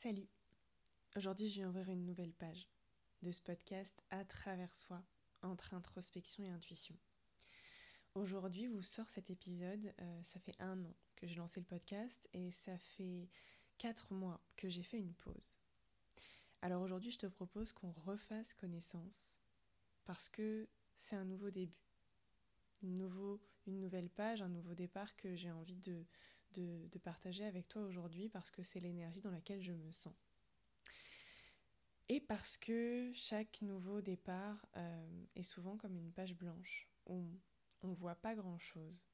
Salut Aujourd'hui, je vais ouvrir une nouvelle page de ce podcast à travers soi, entre introspection et intuition. Aujourd'hui, vous sort cet épisode, euh, ça fait un an que j'ai lancé le podcast et ça fait quatre mois que j'ai fait une pause. Alors aujourd'hui, je te propose qu'on refasse connaissance parce que c'est un nouveau début, une nouvelle page, un nouveau départ que j'ai envie de, de, partager avec toi aujourd'hui parce que c'est l'énergie dans laquelle je me sens. Et parce que chaque nouveau départ euh, est souvent comme une page blanche où on ne voit pas grand-chose.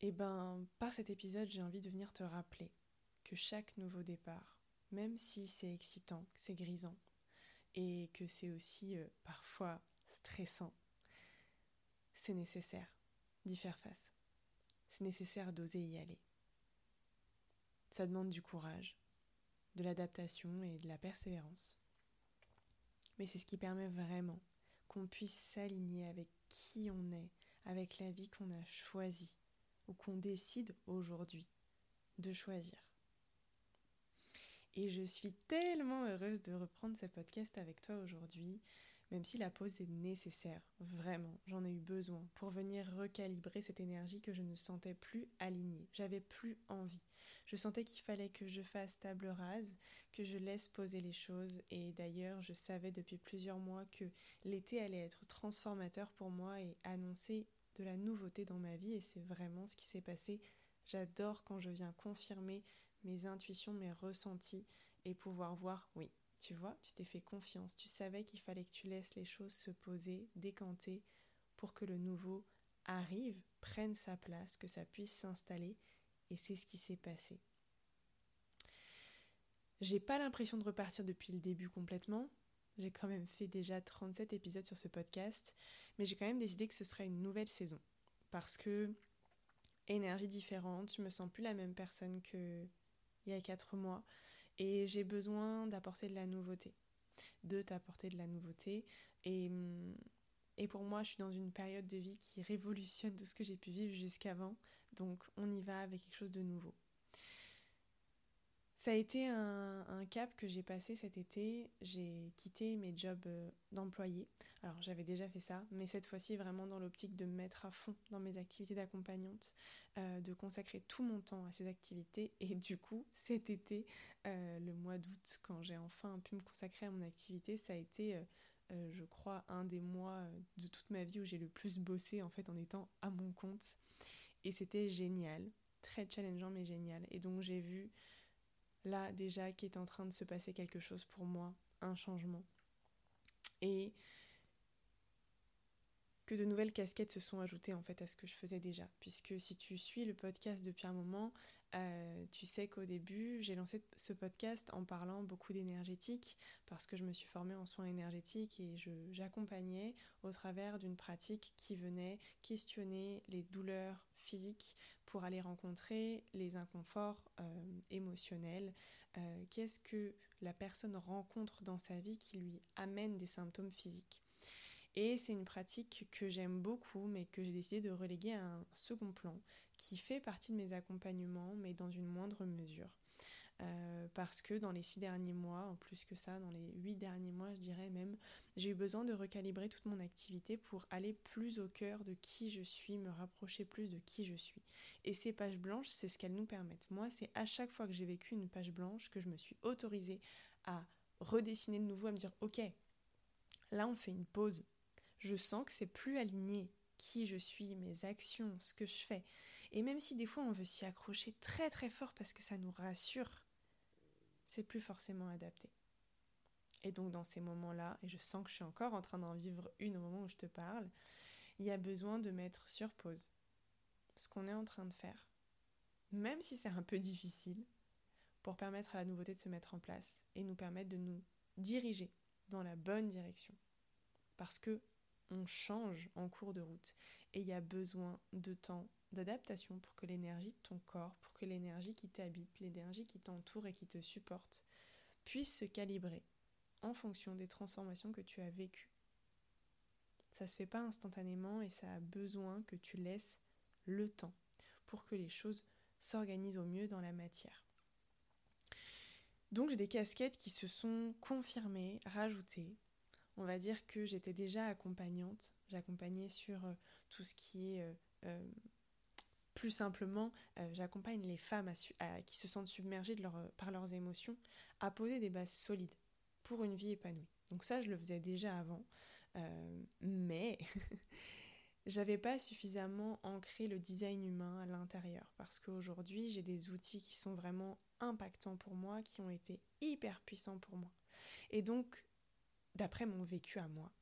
Et ben, par cet épisode, j'ai envie de venir te rappeler que chaque nouveau départ, même si c'est excitant, c'est grisant, et que c'est aussi euh, parfois stressant, c'est nécessaire d'y faire face c'est nécessaire d'oser y aller. Ça demande du courage, de l'adaptation et de la persévérance. Mais c'est ce qui permet vraiment qu'on puisse s'aligner avec qui on est, avec la vie qu'on a choisie ou qu'on décide aujourd'hui de choisir. Et je suis tellement heureuse de reprendre ce podcast avec toi aujourd'hui même si la pause est nécessaire, vraiment, j'en ai eu besoin pour venir recalibrer cette énergie que je ne sentais plus alignée. J'avais plus envie. Je sentais qu'il fallait que je fasse table rase, que je laisse poser les choses et d'ailleurs, je savais depuis plusieurs mois que l'été allait être transformateur pour moi et annoncer de la nouveauté dans ma vie et c'est vraiment ce qui s'est passé. J'adore quand je viens confirmer mes intuitions, mes ressentis et pouvoir voir, oui, tu vois, tu t'es fait confiance, tu savais qu'il fallait que tu laisses les choses se poser, décanter, pour que le nouveau arrive, prenne sa place, que ça puisse s'installer, et c'est ce qui s'est passé. J'ai pas l'impression de repartir depuis le début complètement. J'ai quand même fait déjà 37 épisodes sur ce podcast, mais j'ai quand même décidé que ce serait une nouvelle saison. Parce que énergie différente, je me sens plus la même personne que il y a 4 mois. Et j'ai besoin d'apporter de la nouveauté, de t'apporter de la nouveauté. Et, et pour moi, je suis dans une période de vie qui révolutionne tout ce que j'ai pu vivre jusqu'avant. Donc on y va avec quelque chose de nouveau. Ça a été un, cap que j'ai passé cet été. J'ai quitté mes jobs euh, d'employé. Alors j'avais déjà fait ça, mais cette fois-ci vraiment dans l'optique de me mettre à fond dans mes activités d'accompagnante, euh, de consacrer tout mon temps à ces activités. Et du coup, cet été, euh, le mois d'août, quand j'ai enfin pu me consacrer à mon activité, ça a été, je crois, un des mois de toute ma vie où j'ai le plus bossé en fait en étant à mon compte. Et c'était génial, très challengeant mais génial. Et donc j'ai vu là déjà qu'il est en train de se passer quelque chose pour moi, un changement. Et que de nouvelles casquettes se sont ajoutées en fait à ce que je faisais déjà. Puisque si tu suis le podcast depuis un moment, euh, tu sais qu'au début, j'ai lancé ce podcast en parlant beaucoup d'énergétique parce que je me suis formée en soins énergétiques et j'accompagnais au travers d'une pratique qui venait questionner les douleurs physiques pour aller rencontrer les inconforts euh, émotionnels. Euh, qu'est-ce que la personne rencontre dans sa vie qui lui amène des symptômes physiques? Et c'est une pratique que j'aime beaucoup, mais que j'ai décidé de reléguer à un second plan, qui fait partie de mes accompagnements, mais dans une moindre mesure. Euh, parce que dans les six derniers mois, en plus que ça, dans les huit derniers mois, je dirais même, j'ai eu besoin de recalibrer toute mon activité pour aller plus au cœur de qui je suis, me rapprocher plus de qui je suis. Et ces pages blanches, c'est ce qu'elles nous permettent. Moi, c'est à chaque fois que j'ai vécu une page blanche que je me suis autorisée à redessiner de nouveau, à me dire, ok, là on fait une pause je sens que c'est plus aligné qui je suis, mes actions, ce que je fais. Et même si des fois on veut s'y accrocher très très fort parce que ça nous rassure, c'est plus forcément adapté. Et donc dans ces moments-là, et je sens que je suis encore en train d'en vivre une au moment où je te parle, il y a besoin de mettre sur pause ce qu'on est en train de faire, même si c'est un peu difficile, pour permettre à la nouveauté de se mettre en place et nous permettre de nous diriger dans la bonne direction. Parce que on change en cours de route et il y a besoin de temps d'adaptation pour que l'énergie de ton corps, pour que l'énergie qui t'habite, l'énergie qui t'entoure et qui te supporte puisse se calibrer en fonction des transformations que tu as vécues. Ça se fait pas instantanément et ça a besoin que tu laisses le temps pour que les choses s'organisent au mieux dans la matière. Donc j'ai des casquettes qui se sont confirmées, rajoutées. On va dire que j'étais déjà accompagnante. J'accompagnais sur euh, tout ce qui est... Euh, euh, plus simplement, j'accompagne les femmes qui se sentent submergées par leurs émotions à poser des bases solides pour une vie épanouie. Donc ça, je le faisais déjà avant. mais j'avais pas suffisamment ancré le design humain à l'intérieur parce qu'aujourd'hui j'ai des outils qui sont vraiment impactants pour moi, qui ont été hyper puissants pour moi. Et donc, d'après mon vécu à moi,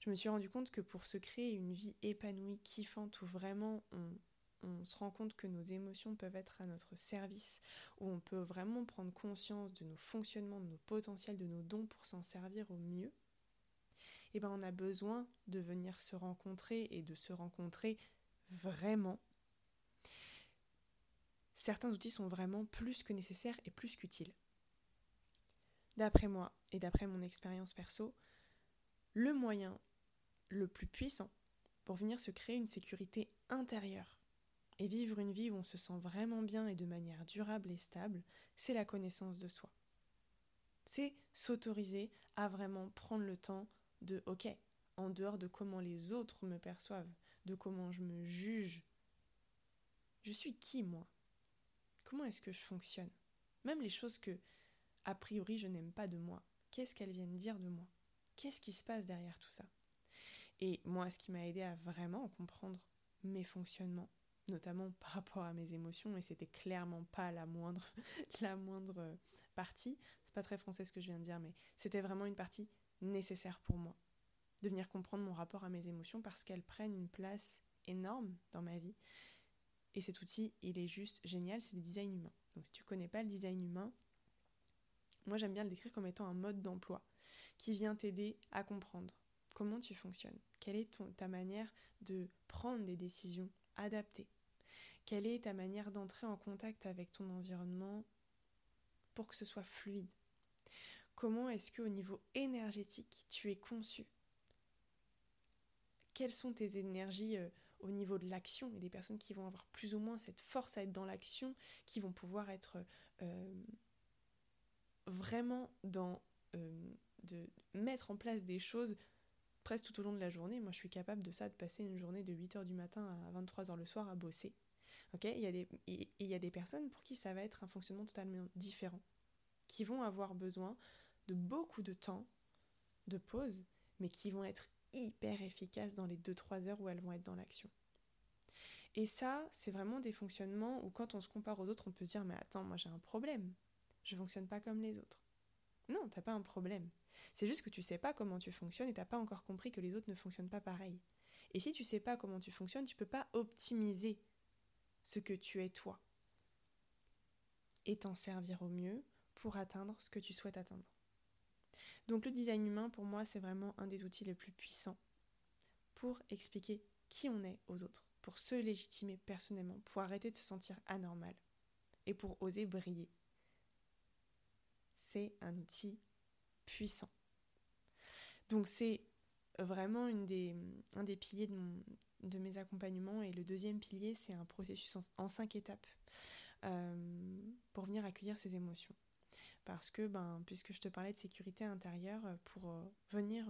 je me suis rendu compte que pour se créer une vie épanouie, kiffante, où vraiment on, se rend compte que nos émotions peuvent être à notre service, où on peut vraiment prendre conscience de nos fonctionnements, de nos potentiels, de nos dons pour s'en servir au mieux, eh ben on a besoin de venir se rencontrer et de se rencontrer vraiment. Certains outils sont vraiment plus que nécessaires et plus qu'utiles. D'après moi et d'après mon expérience perso, le moyen le plus puissant pour venir se créer une sécurité intérieure et vivre une vie où on se sent vraiment bien et de manière durable et stable, c'est la connaissance de soi. C'est s'autoriser à vraiment prendre le temps de ok, en dehors de comment les autres me perçoivent, de comment je me juge. Je suis qui moi? Comment est-ce que je fonctionne? Même les choses que, a priori, je n'aime pas de moi, qu'est-ce qu'elles viennent dire de moi? Qu'est-ce qui se passe derrière tout ça? Et moi, ce qui m'a aidé à vraiment comprendre mes fonctionnements, notamment par rapport à mes émotions, et c'était clairement pas la moindre, la moindre partie, c'est pas très français ce que je viens de dire, mais c'était vraiment une partie nécessaire pour moi. De venir comprendre mon rapport à mes émotions parce qu'elles prennent une place énorme dans ma vie. Et cet outil, il est juste génial, c'est le design humain. Donc si tu connais pas le design humain, moi j'aime bien le décrire comme étant un mode d'emploi qui vient t'aider à comprendre comment tu fonctionnes, quelle est ta manière de prendre des décisions adaptées, quelle est ta manière d'entrer en contact avec ton environnement pour que ce soit fluide, Comment est-ce qu'au niveau énergétique, tu es conçu? Quelles sont tes énergies euh, au niveau de l'action? A des personnes qui vont avoir plus ou moins cette force à être dans l'action, qui vont pouvoir être euh, vraiment dans... Euh, de mettre en place des choses presque tout au long de la journée. Moi, je suis capable de ça, de passer une journée de 8h du matin à 23h le soir à bosser. Ok? Il, y a des, il y a des personnes pour qui ça va être un fonctionnement totalement différent, qui vont avoir besoin de beaucoup de temps de pause, mais qui vont être hyper efficaces dans les 2-3 heures où elles vont être dans l'action. Et ça, c'est vraiment des fonctionnements où quand on se compare aux autres, on peut se dire mais attends, moi j'ai un problème. Je fonctionne pas comme les autres. Non, t'as pas un problème. C'est juste que tu sais pas comment tu fonctionnes et t'as pas encore compris que les autres ne fonctionnent pas pareil. Et si tu sais pas comment tu fonctionnes, tu peux pas optimiser ce que tu es toi et t'en servir au mieux pour atteindre ce que tu souhaites atteindre. Donc le design humain, pour moi, c'est vraiment un des outils les plus puissants pour expliquer qui on est aux autres, pour se légitimer personnellement, pour arrêter de se sentir anormal et pour oser briller. C'est un outil puissant. Donc c'est vraiment un des piliers de, mes accompagnements. Et le deuxième pilier, c'est un processus en, cinq étapes euh, pour venir accueillir ses émotions. Parce que, ben, puisque je te parlais de sécurité intérieure, euh, pour euh, venir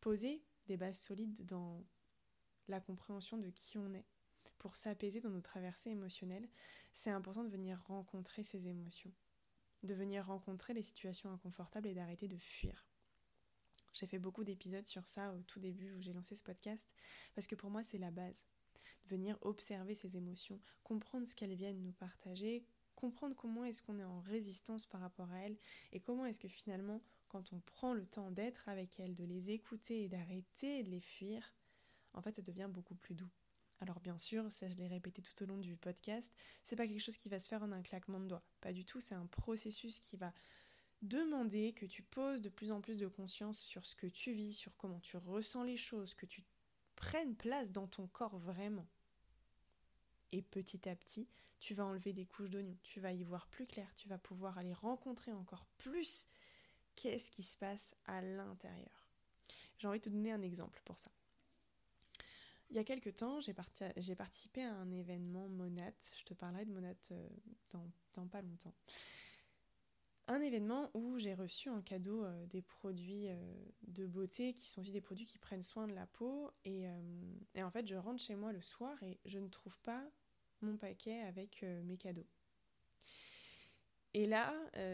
poser des bases solides dans la compréhension de qui on est, pour s'apaiser dans nos traversées émotionnelles, c'est important de venir rencontrer ces émotions, de venir rencontrer les situations inconfortables et d'arrêter de fuir. J'ai fait beaucoup d'épisodes sur ça au tout début où j'ai lancé ce podcast, parce que pour moi c'est la base. De venir observer ces émotions, comprendre ce qu'elles viennent nous partager, comprendre comment est-ce qu'on est en résistance par rapport à elles et comment est-ce que finalement, quand on prend le temps d'être avec elles, de les écouter et d'arrêter de les fuir, en fait, ça devient beaucoup plus doux. Alors bien sûr, ça je l'ai répété tout au long du podcast, c'est pas quelque chose qui va se faire en un claquement de doigts. Pas du tout, c'est un processus qui va demander que tu poses de plus en plus de conscience sur ce que tu vis, sur comment tu ressens les choses, que tu prennes place dans ton corps vraiment. Et petit à petit, tu vas enlever des couches d'oignons, tu vas y voir plus clair, tu vas pouvoir aller rencontrer encore plus qu'est-ce qui se passe à l'intérieur. J'ai envie de te donner un exemple pour ça. Il y a quelques temps, j'ai, participé à un événement Monat, je te parlerai de Monat euh, dans, pas longtemps. un événement où j'ai reçu en cadeau euh, des produits euh, de beauté qui sont aussi des produits qui prennent soin de la peau. Et, et, en fait, je rentre chez moi le soir et je ne trouve pas mon paquet avec mes cadeaux. Et là,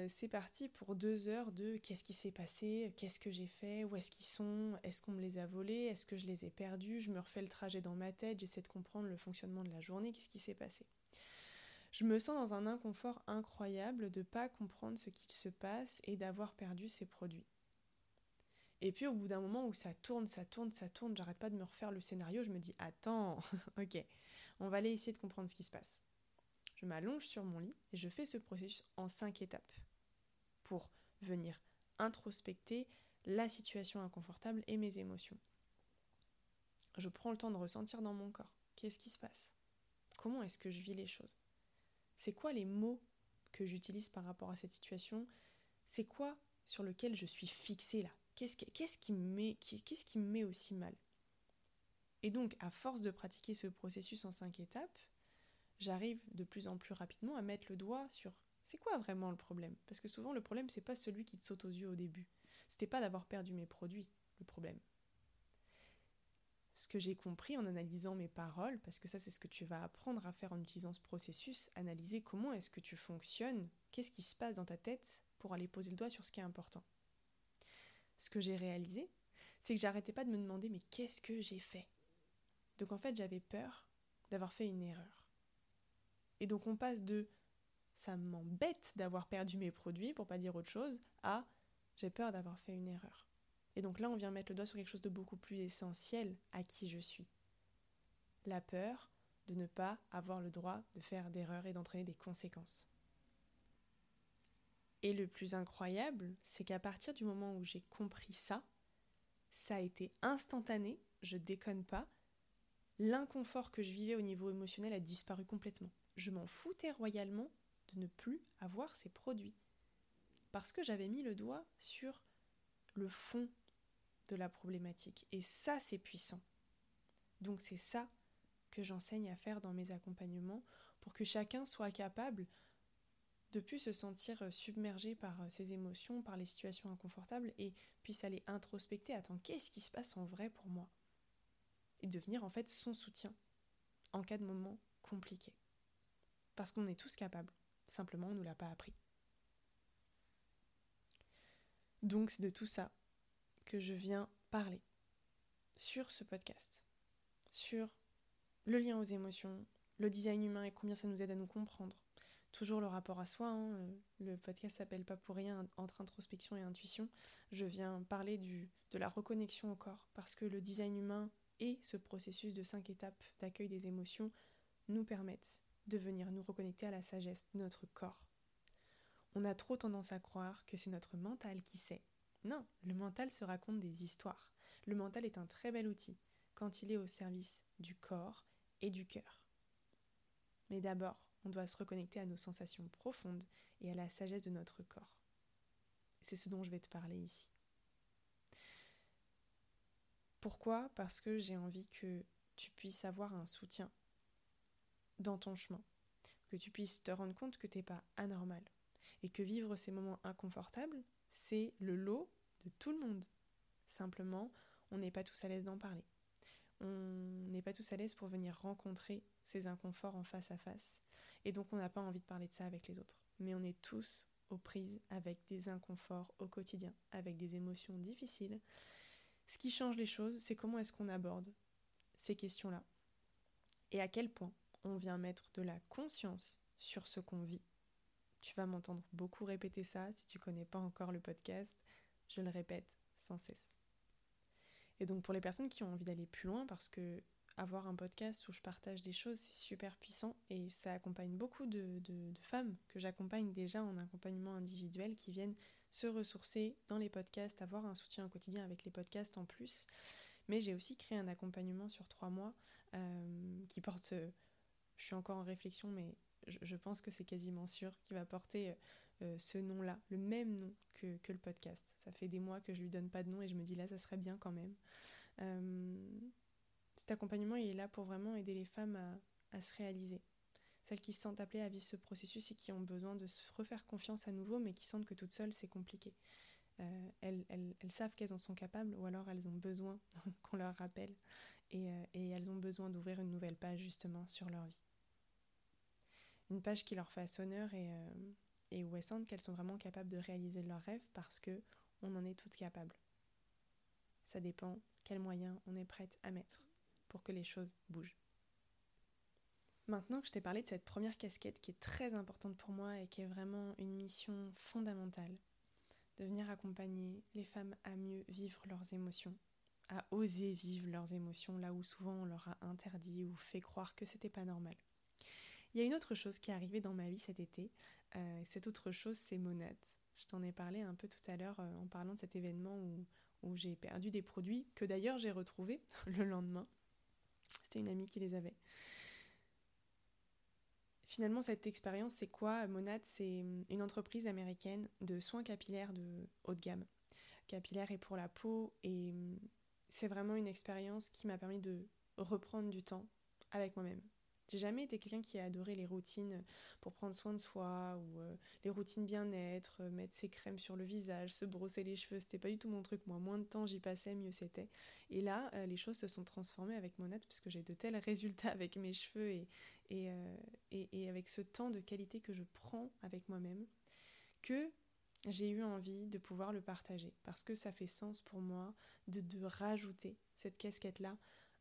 c'est parti pour deux heures de qu'est-ce qui s'est passé, qu'est-ce que j'ai fait, où est-ce qu'ils sont, est-ce qu'on me les a volés, est-ce que je les ai perdus, je me refais le trajet dans ma tête, j'essaie de comprendre le fonctionnement de la journée, qu'est-ce qui s'est passé? Je me sens dans un inconfort incroyable de ne pas comprendre ce qu'il se passe et d'avoir perdu ces produits. Et puis au bout d'un moment où ça tourne, ça tourne, ça tourne, j'arrête pas de me refaire le scénario, je me dis attends, ok, on va aller essayer de comprendre ce qui se passe. Je m'allonge sur mon lit et je fais ce processus en cinq étapes. Pour venir introspecter la situation inconfortable et mes émotions. Je prends le temps de ressentir dans mon corps. Qu'est-ce qui se passe? Comment est-ce que je vis les choses? C'est quoi les mots que j'utilise par rapport à cette situation? C'est quoi sur lequel je suis fixée là? Qu'est-ce qui, me met, aussi mal? Et donc, à force de pratiquer ce processus en cinq étapes, j'arrive de plus en plus rapidement à mettre le doigt sur c'est quoi vraiment le problème? Parce que souvent, le problème, c'est pas celui qui te saute aux yeux au début. C'était pas d'avoir perdu mes produits, le problème ce que j'ai compris en analysant mes paroles, parce que ça c'est ce que tu vas apprendre à faire en utilisant ce processus, analyser comment est-ce que tu fonctionnes, qu'est-ce qui se passe dans ta tête pour aller poser le doigt sur ce qui est important. Ce que j'ai réalisé, c'est que j'arrêtais pas de me demander mais qu'est-ce que j'ai fait? Donc en fait j'avais peur d'avoir fait une erreur. Et donc on passe de ça m'embête d'avoir perdu mes produits, pour pas dire autre chose, à j'ai peur d'avoir fait une erreur. Et donc là, on vient mettre le doigt sur quelque chose de beaucoup plus essentiel à qui je suis. La peur de ne pas avoir le droit de faire d'erreurs et d'entraîner des conséquences. Et le plus incroyable, c'est qu'à partir du moment où j'ai compris ça, ça a été instantané, je déconne pas, l'inconfort que je vivais au niveau émotionnel a disparu complètement. Je m'en foutais royalement de ne plus avoir ces produits. Parce que j'avais mis le doigt sur le fond de la problématique. Et ça, c'est puissant. Donc c'est ça que j'enseigne à faire dans mes accompagnements pour que chacun soit capable de plus se sentir submergé par ses émotions, par les situations inconfortables et puisse aller introspecter, attends, qu'est-ce qui se passe en vrai pour moi? Et devenir en fait son soutien en cas de moment compliqué. Parce qu'on est tous capables, simplement on ne nous l'a pas appris. Donc c'est de tout ça que je viens parler sur ce podcast, sur le lien aux émotions, le design humain et combien ça nous aide à nous comprendre. Toujours le rapport à soi, hein, euh, le podcast s'appelle pas pour rien entre introspection et intuition. Je viens parler du, de la reconnexion au corps parce que le design humain et ce processus de cinq étapes d'accueil des émotions nous permettent de venir nous reconnecter à la sagesse de notre corps. On a trop tendance à croire que c'est notre mental qui sait non, le mental se raconte des histoires. Le mental est un très bel outil quand il est au service du corps et du cœur. Mais d'abord, on doit se reconnecter à nos sensations profondes et à la sagesse de notre corps. C'est ce dont je vais te parler ici. Pourquoi? Parce que j'ai envie que tu puisses avoir un soutien dans ton chemin, que tu puisses te rendre compte que tu n'es pas anormal et que vivre ces moments inconfortables, c'est le lot de tout le monde. Simplement, on n'est pas tous à l'aise d'en parler. On n'est pas tous à l'aise pour venir rencontrer ces inconforts en face à face. Et donc on n'a pas envie de parler de ça avec les autres. Mais on est tous aux prises avec des inconforts au quotidien, avec des émotions difficiles. Ce qui change les choses, c'est comment est-ce qu'on aborde ces questions-là. Et à quel point on vient mettre de la conscience sur ce qu'on vit. Tu vas m'entendre beaucoup répéter ça si tu connais pas encore le podcast je le répète sans cesse. Et donc pour les personnes qui ont envie d'aller plus loin, parce que avoir un podcast où je partage des choses, c'est super puissant et ça accompagne beaucoup de, femmes que j'accompagne déjà en accompagnement individuel qui viennent se ressourcer dans les podcasts, avoir un soutien au quotidien avec les podcasts en plus. Mais j'ai aussi créé un accompagnement sur trois mois euh, qui porte, je suis encore en réflexion, mais je, pense que c'est quasiment sûr, qui va porter euh, ce nom-là, le même nom que, le podcast. Ça fait des mois que je lui donne pas de nom et je me dis là, ça serait bien quand même. Euh, cet accompagnement, il est là pour vraiment aider les femmes à, se réaliser. celles qui se sentent appelées à vivre ce processus et qui ont besoin de se refaire confiance à nouveau, mais qui sentent que toutes seules, c'est compliqué. Euh, elles, savent qu'elles en sont capables, ou alors elles ont besoin qu'on leur rappelle, euh, et elles ont besoin d'ouvrir une nouvelle page justement sur leur vie. Une page qui leur fasse honneur et, euh, et où elles sentent qu'elles sont vraiment capables de réaliser leurs rêves parce que on en est toutes capables. Ça dépend quels moyens on est prête à mettre pour que les choses bougent. Maintenant que je t'ai parlé de cette première casquette qui est très importante pour moi et qui est vraiment une mission fondamentale, de venir accompagner les femmes à mieux vivre leurs émotions, à oser vivre leurs émotions là où souvent on leur a interdit ou fait croire que c'était pas normal. Il y a une autre chose qui est arrivée dans ma vie cet été. Euh, cette autre chose, c'est Monat. Je t'en ai parlé un peu tout à l'heure euh, en parlant de cet événement où, j'ai perdu des produits que d'ailleurs j'ai retrouvés le lendemain. C'était une amie qui les avait. Finalement, cette expérience, c'est quoi? Monad, c'est une entreprise américaine de soins capillaires de haut de gamme. Capillaire et pour la peau. Et c'est vraiment une expérience qui m'a permis de reprendre du temps avec moi-même. J'ai jamais été quelqu'un qui a adoré les routines pour prendre soin de soi ou euh, les routines bien-être, euh, mettre ses crèmes sur le visage, se brosser les cheveux. C'était pas du tout mon truc. Moi, moins de temps j'y passais, mieux c'était. Et là, euh, les choses se sont transformées avec mon puisque j'ai de tels résultats avec mes cheveux et, et, avec ce temps de qualité que je prends avec moi-même que j'ai eu envie de pouvoir le partager parce que ça fait sens pour moi de, de rajouter cette casquette-là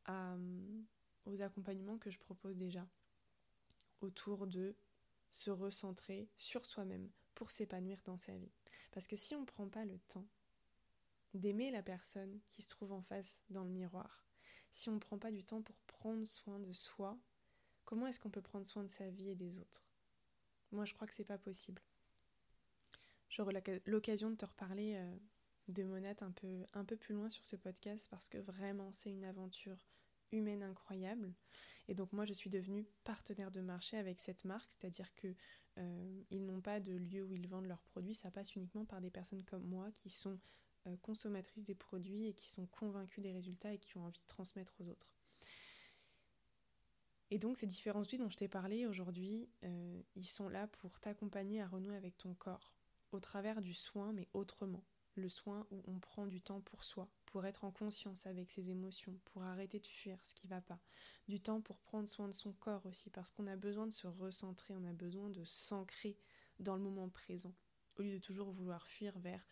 à aux accompagnements que je propose déjà autour de se recentrer sur soi-même pour s'épanouir dans sa vie. Parce que si on ne prend pas le temps d'aimer la personne qui se trouve en face dans le miroir, si on ne prend pas du temps pour prendre soin de soi, comment est-ce qu'on peut prendre soin de sa vie et des autres? Moi, je crois que c'est pas possible. J'aurai l'occasion de te reparler euh, de Monette un peu, un peu plus loin sur ce podcast parce que vraiment, c'est une aventure humaine incroyable. Et donc moi je suis devenue partenaire de marché avec cette marque, c'est-à-dire que euh, ils n'ont pas de lieu où ils vendent leurs produits, ça passe uniquement par des personnes comme moi qui sont euh, consommatrices des produits et qui sont convaincues des résultats et qui ont envie de transmettre aux autres. Et donc ces différents outils dont je t'ai parlé aujourd'hui, euh, ils sont là pour t'accompagner à renouer avec ton corps, au travers du soin mais autrement le soin où on prend du temps pour soi, pour être en conscience avec ses émotions, pour arrêter de fuir ce qui va pas, du temps pour prendre soin de son corps aussi, parce qu'on a besoin de se recentrer, on a besoin de s'ancrer dans le moment présent, au lieu de toujours vouloir fuir vers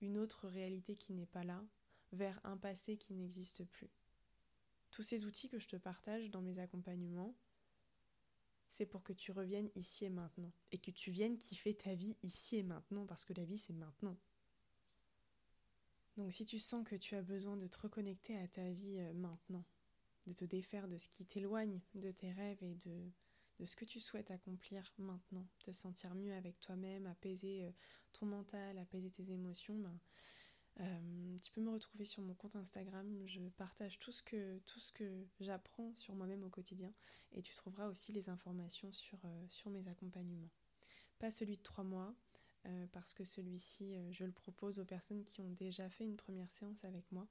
une autre réalité qui n'est pas là, vers un passé qui n'existe plus. Tous ces outils que je te partage dans mes accompagnements, c'est pour que tu reviennes ici et maintenant, et que tu viennes kiffer ta vie ici et maintenant, parce que la vie c'est maintenant. Donc si tu sens que tu as besoin de te reconnecter à ta vie euh, maintenant, de te défaire de ce qui t'éloigne de tes rêves et de, ce que tu souhaites accomplir maintenant, te sentir mieux avec toi-même, apaiser euh, ton mental, apaiser tes émotions, ben, euh, tu peux me retrouver sur mon compte Instagram. Je partage tout ce que, j'apprends sur moi-même au quotidien et tu trouveras aussi les informations sur mes accompagnements. Pas celui de trois mois, euh, parce que celui-ci, euh, je le propose aux personnes qui ont déjà fait une première séance avec moi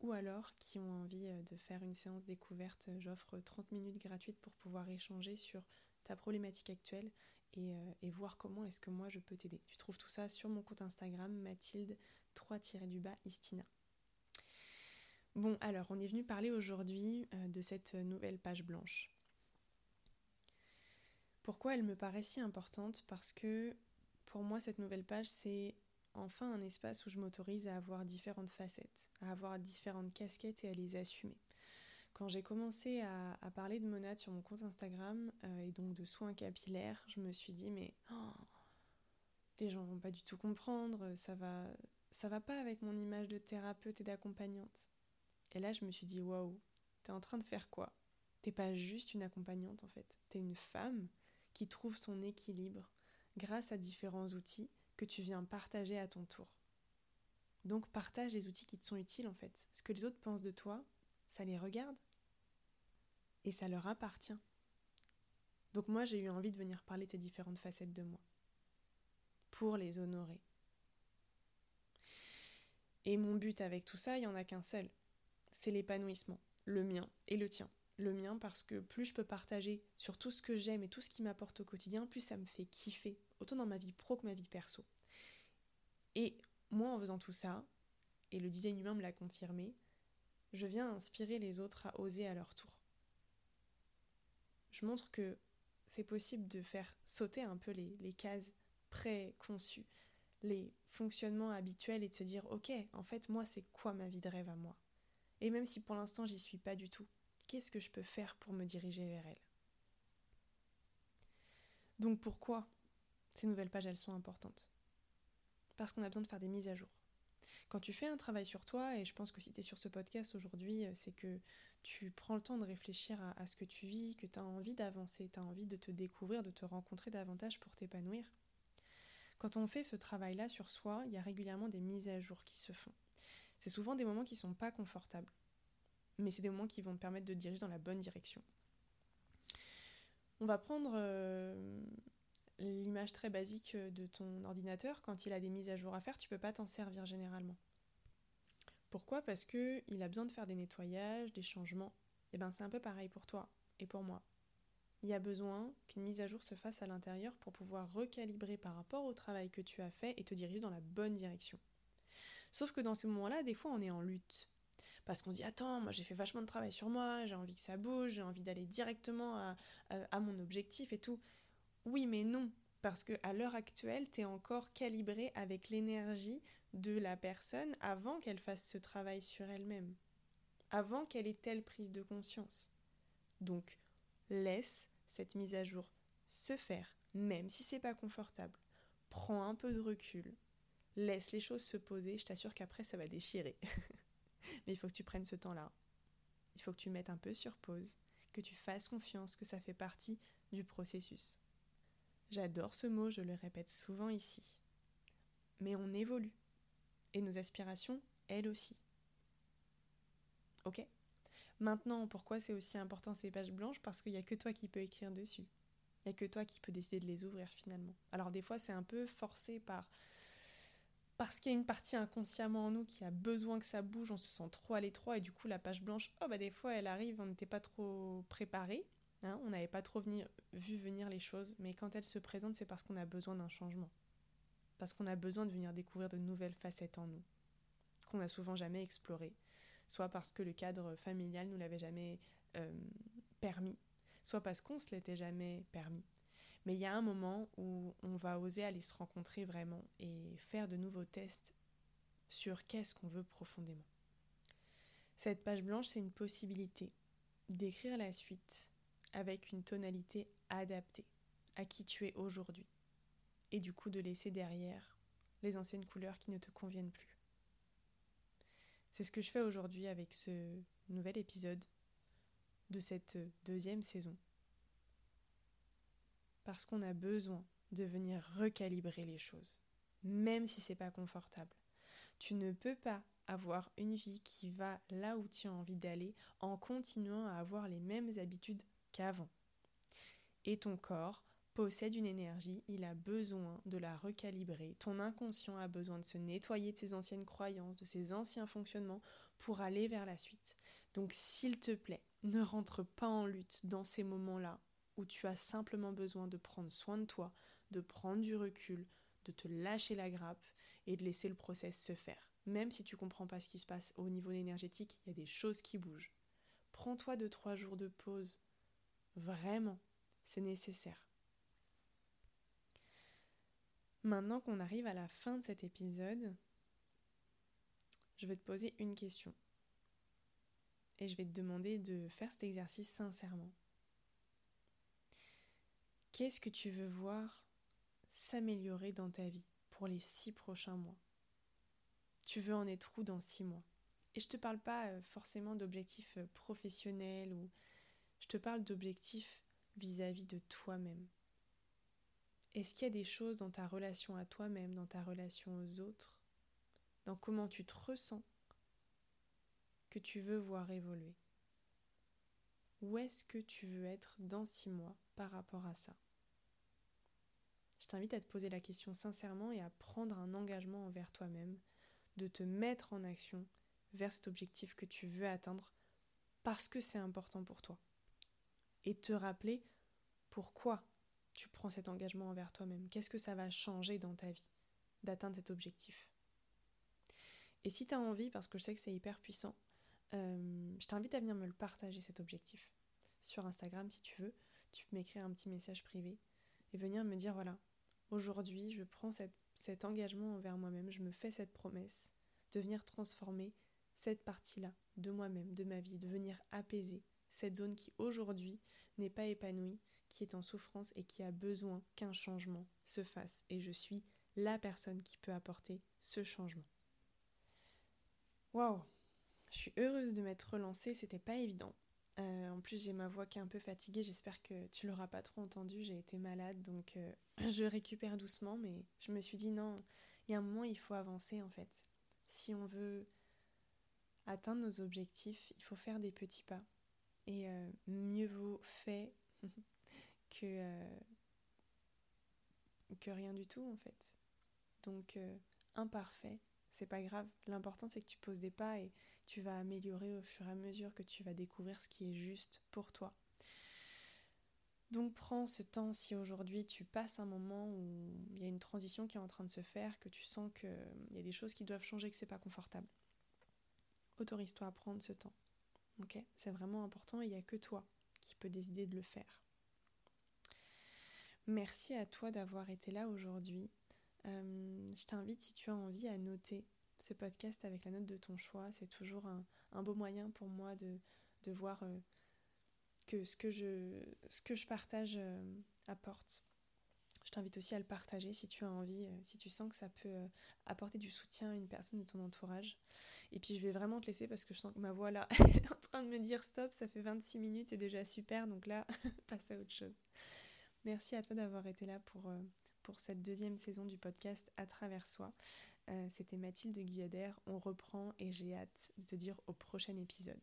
ou alors qui ont envie euh, de faire une séance découverte. J'offre 30 minutes gratuites pour pouvoir échanger sur ta problématique actuelle et, voir comment est-ce que moi je peux t'aider. Tu trouves tout ça sur mon compte Instagram Mathilde 3-du-bas Istina. Bon, alors on est venu parler aujourd'hui de cette nouvelle page blanche. Pourquoi elle me paraît si importante? Parce que pour moi, cette nouvelle page, c'est enfin un espace où je m'autorise à avoir différentes facettes, à avoir différentes casquettes et à les assumer. Quand j'ai commencé à, parler de monade sur mon compte Instagram euh, et donc de soins capillaires, je me suis dit mais oh, les gens vont pas du tout comprendre, ça va ça va pas avec mon image de thérapeute et d'accompagnante. Et là, je me suis dit waouh, t'es en train de faire quoi? T'es pas juste une accompagnante en fait, t'es une femme qui trouve son équilibre grâce à différents outils que tu viens partager à ton tour. Donc partage les outils qui te sont utiles en fait. Ce que les autres pensent de toi, ça les regarde et ça leur appartient. Donc moi j'ai eu envie de venir parler de ces différentes facettes de moi pour les honorer. Et mon but avec tout ça, il n'y en a qu'un seul. C'est l'épanouissement, le mien et le tien. le mien parce que plus je peux partager sur tout ce que j'aime et tout ce qui m'apporte au quotidien, plus ça me fait kiffer, autant dans ma vie pro que ma vie perso. Et moi, en faisant tout ça, et le design humain me l'a confirmé, je viens inspirer les autres à oser à leur tour. Je montre que c'est possible de faire sauter un peu les, les cases préconçues, les fonctionnements habituels et de se dire ok, en fait, moi, c'est quoi ma vie de rêve à moi? Et même si pour l'instant, j'y suis pas du tout, qu'est-ce que je peux faire pour me diriger vers elle? Donc pourquoi ces nouvelles pages, elles sont importantes Parce qu'on a besoin de faire des mises à jour. Quand tu fais un travail sur toi, et je pense que si tu es sur ce podcast aujourd'hui, euh, c'est que tu prends le temps de réfléchir à, ce que tu vis, que tu as envie d'avancer, tu as envie de te découvrir, de te rencontrer davantage pour t'épanouir. Quand on fait ce travail-là sur soi, il y a régulièrement des mises à jour qui se font. C'est souvent des moments qui ne sont pas confortables mais c'est des moments qui vont te permettre de diriger dans la bonne direction. On va prendre euh, l'image très basique de ton ordinateur. Quand il a des mises à jour à faire, tu ne peux pas t'en servir généralement. Pourquoi? Parce qu'il a besoin de faire des nettoyages, des changements. Et eh bien c'est un peu pareil pour toi et pour moi. Il y a besoin qu'une mise à jour se fasse à l'intérieur pour pouvoir recalibrer par rapport au travail que tu as fait et te diriger dans la bonne direction. Sauf que dans ces moments-là, des fois, on est en lutte parce qu'on se dit attends, moi j'ai fait vachement de travail sur moi, j'ai envie que ça bouge, j'ai envie d'aller directement à, mon objectif et tout. Oui, mais non, parce que à l'heure actuelle, tu es encore calibré avec l'énergie de la personne avant qu'elle fasse ce travail sur elle-même, avant qu'elle ait telle prise de conscience. Donc, laisse cette mise à jour se faire, même si c'est pas confortable. Prends un peu de recul, laisse les choses se poser, je t'assure qu'après ça va déchirer. Mais il faut que tu prennes ce temps-là. Il faut que tu mettes un peu sur pause, que tu fasses confiance que ça fait partie du processus. J'adore ce mot, je le répète souvent ici. Mais on évolue. Et nos aspirations, elles aussi. Ok? Maintenant, pourquoi c'est aussi important ces pages blanches? Parce qu'il n'y a que toi qui peux écrire dessus. Il n'y a que toi qui peux décider de les ouvrir finalement. Alors des fois, c'est un peu forcé par parce qu'il y a une partie inconsciemment en nous qui a besoin que ça bouge, on se sent trop à l'étroit et du coup la page blanche, oh bah des fois elle arrive, on n'était pas trop préparé, hein, on n'avait pas trop vu venir les choses, mais quand elle se présente c'est parce qu'on a besoin d'un changement, parce qu'on a besoin de venir découvrir de nouvelles facettes en nous, qu'on n'a souvent jamais explorées, soit parce que le cadre familial nous l'avait jamais euh, permis, soit parce qu'on se l'était jamais permis. Mais il y a un moment où on va oser aller se rencontrer vraiment et faire de nouveaux tests sur qu'est-ce qu'on veut profondément. Cette page blanche, c'est une possibilité d'écrire la suite avec une tonalité adaptée à qui tu es aujourd'hui et du coup de laisser derrière les anciennes couleurs qui ne te conviennent plus. C'est ce que je fais aujourd'hui avec ce nouvel épisode de cette deuxième saison parce qu'on a besoin de venir recalibrer les choses, même si c'est pas confortable. Tu ne peux pas avoir une vie qui va là où tu as envie d'aller en continuant à avoir les mêmes habitudes qu'avant. Et ton corps possède une énergie, il a besoin de la recalibrer. Ton inconscient a besoin de se nettoyer de ses anciennes croyances, de ses anciens fonctionnements pour aller vers la suite. Donc s'il te plaît, ne rentre pas en lutte dans ces moments-là où tu as simplement besoin de prendre soin de toi, de prendre du recul, de te lâcher la grappe et de laisser le process se faire. Même si tu comprends pas ce qui se passe au niveau énergétique, il y a des choses qui bougent. Prends-toi deux trois jours de pause. Vraiment, c'est nécessaire. Maintenant qu'on arrive à la fin de cet épisode, je vais te poser une question. Et je vais te demander de faire cet exercice sincèrement. Qu'est-ce que tu veux voir s'améliorer dans ta vie pour les six prochains mois? Tu veux en être où dans six mois? Et je ne te parle pas euh, forcément d'objectifs euh, professionnels ou je te parle d'objectifs vis-à-vis de toi-même. Est-ce qu'il y a des choses dans ta relation à toi-même, dans ta relation aux autres, dans comment tu te ressens, que tu veux voir évoluer? Où est-ce que tu veux être dans six mois par rapport à ça? Je t'invite à te poser la question sincèrement et à prendre un engagement envers toi-même, de te mettre en action vers cet objectif que tu veux atteindre parce que c'est important pour toi. Et te rappeler pourquoi tu prends cet engagement envers toi-même. Qu'est-ce que ça va changer dans ta vie d'atteindre cet objectif? Et si tu as envie, parce que je sais que c'est hyper puissant, euh, je t'invite à venir me le partager cet objectif. Sur Instagram, si tu veux, tu peux m'écrire un petit message privé et venir me dire voilà, aujourd'hui, je prends cet engagement envers moi-même, je me fais cette promesse de venir transformer cette partie-là de moi-même, de ma vie, de venir apaiser cette zone qui aujourd'hui n'est pas épanouie, qui est en souffrance et qui a besoin qu'un changement se fasse. Et je suis la personne qui peut apporter ce changement. Waouh Je suis heureuse de m'être relancée, c'était pas évident. Euh, en plus, j'ai ma voix qui est un peu fatiguée, j'espère que tu l'auras pas trop entendu, j'ai été malade donc euh, je récupère doucement, mais je me suis dit non, il y a un moment il faut avancer en fait. Si on veut atteindre nos objectifs, il faut faire des petits pas. Et euh, mieux vaut fait que, euh, que rien du tout en fait. Donc euh, imparfait, c'est pas grave. L'important c'est que tu poses des pas et tu vas améliorer au fur et à mesure que tu vas découvrir ce qui est juste pour toi. Donc prends ce temps si aujourd'hui tu passes un moment où il y a une transition qui est en train de se faire, que tu sens qu'il y a des choses qui doivent changer, que c'est pas confortable. Autorise-toi à prendre ce temps. Ok C'est vraiment important il n'y a que toi qui peux décider de le faire. Merci à toi d'avoir été là aujourd'hui. Euh, je t'invite, si tu as envie, à noter ce podcast avec la note de ton choix. C'est toujours un, beau moyen pour moi de, voir euh, que, ce que, je, ce que je partage euh, apporte. Je t'invite aussi à le partager si tu as envie, si tu sens que ça peut apporter du soutien à une personne de ton entourage. Et puis je vais vraiment te laisser parce que je sens que ma voix là est en train de me dire stop, ça fait 26 minutes, c'est déjà super, donc là, passe à autre chose. Merci à toi d'avoir été là pour, euh, pour cette deuxième saison du podcast À travers soi. Euh, c'était Mathilde Guyader. On reprend et j'ai hâte de te dire au prochain épisode.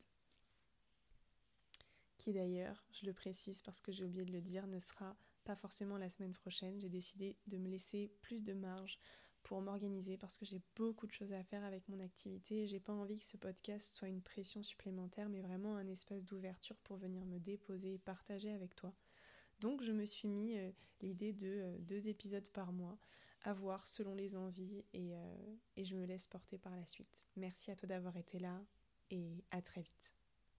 Qui d'ailleurs, je le précise parce que j'ai oublié de le dire, ne sera pas forcément la semaine prochaine. J'ai décidé de me laisser plus de marge pour m'organiser parce que j'ai beaucoup de choses à faire avec mon activité. J'ai pas envie que ce podcast soit une pression supplémentaire, mais vraiment un espace d'ouverture pour venir me déposer et partager avec toi donc je me suis mis euh, l'idée de euh, deux épisodes par mois à voir selon les envies et, euh, et je me laisse porter par la suite. Merci à toi d'avoir été là et à très vite.